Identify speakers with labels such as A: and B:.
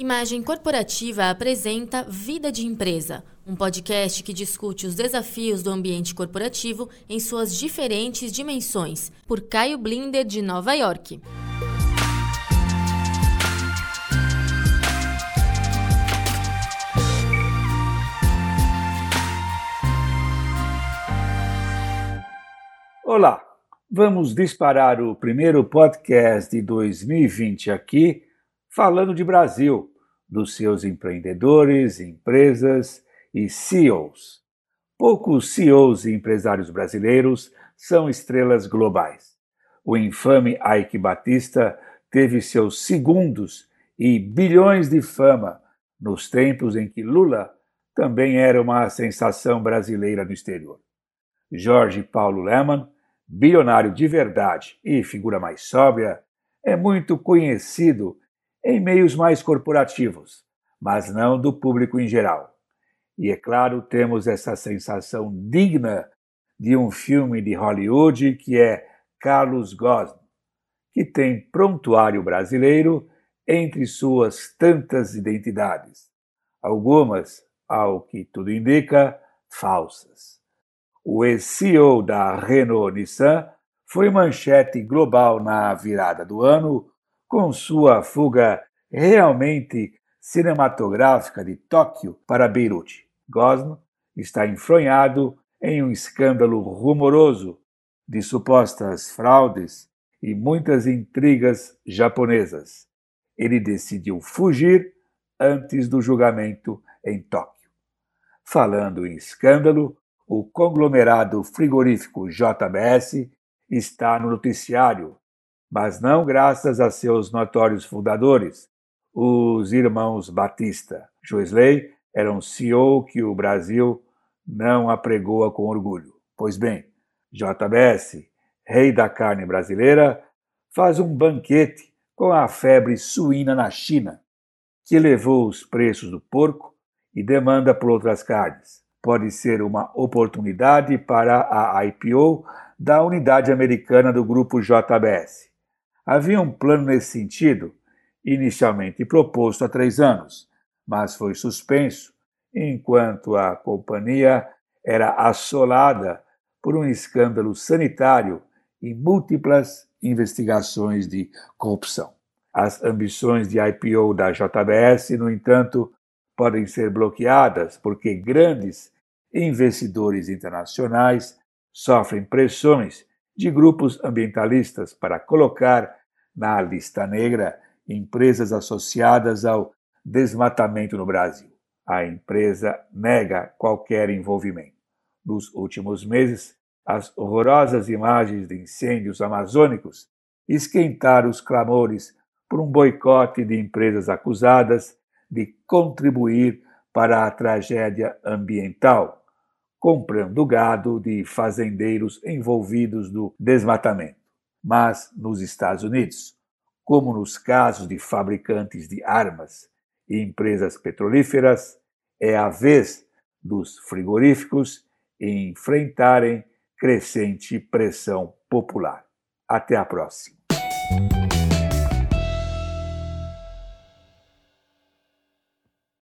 A: Imagem Corporativa apresenta Vida de Empresa, um podcast que discute os desafios do ambiente corporativo em suas diferentes dimensões, por Caio Blinder, de Nova York.
B: Olá, vamos disparar o primeiro podcast de 2020 aqui, falando de Brasil dos seus empreendedores, empresas e CEOs. Poucos CEOs e empresários brasileiros são estrelas globais. O infame Ike Batista teve seus segundos e bilhões de fama nos tempos em que Lula também era uma sensação brasileira no exterior. Jorge Paulo Lemann, bilionário de verdade e figura mais sóbria, é muito conhecido em meios mais corporativos, mas não do público em geral. E é claro, temos essa sensação digna de um filme de Hollywood que é Carlos Ghosn, que tem prontuário brasileiro entre suas tantas identidades, algumas, ao que tudo indica, falsas. O ex-CEO da Renault-Nissan foi manchete global na virada do ano com sua fuga realmente cinematográfica de Tóquio para Beirute. Gosno está enfronhado em um escândalo rumoroso de supostas fraudes e muitas intrigas japonesas. Ele decidiu fugir antes do julgamento em Tóquio. Falando em escândalo, o conglomerado frigorífico JBS está no noticiário mas não graças a seus notórios fundadores, os irmãos Batista. Joesley era um CEO que o Brasil não apregoa com orgulho. Pois bem, JBS, rei da carne brasileira, faz um banquete com a febre suína na China, que elevou os preços do porco e demanda por outras carnes. Pode ser uma oportunidade para a IPO da unidade americana do grupo JBS. Havia um plano nesse sentido, inicialmente proposto há três anos, mas foi suspenso enquanto a companhia era assolada por um escândalo sanitário e múltiplas investigações de corrupção. As ambições de IPO da JBS, no entanto, podem ser bloqueadas porque grandes investidores internacionais sofrem pressões de grupos ambientalistas para colocar na lista negra empresas associadas ao desmatamento no Brasil. A empresa nega qualquer envolvimento. Nos últimos meses, as horrorosas imagens de incêndios amazônicos esquentaram os clamores por um boicote de empresas acusadas de contribuir para a tragédia ambiental, comprando gado de fazendeiros envolvidos no desmatamento mas nos Estados Unidos, como nos casos de fabricantes de armas e empresas petrolíferas, é a vez dos frigoríficos enfrentarem crescente pressão popular. Até a próxima.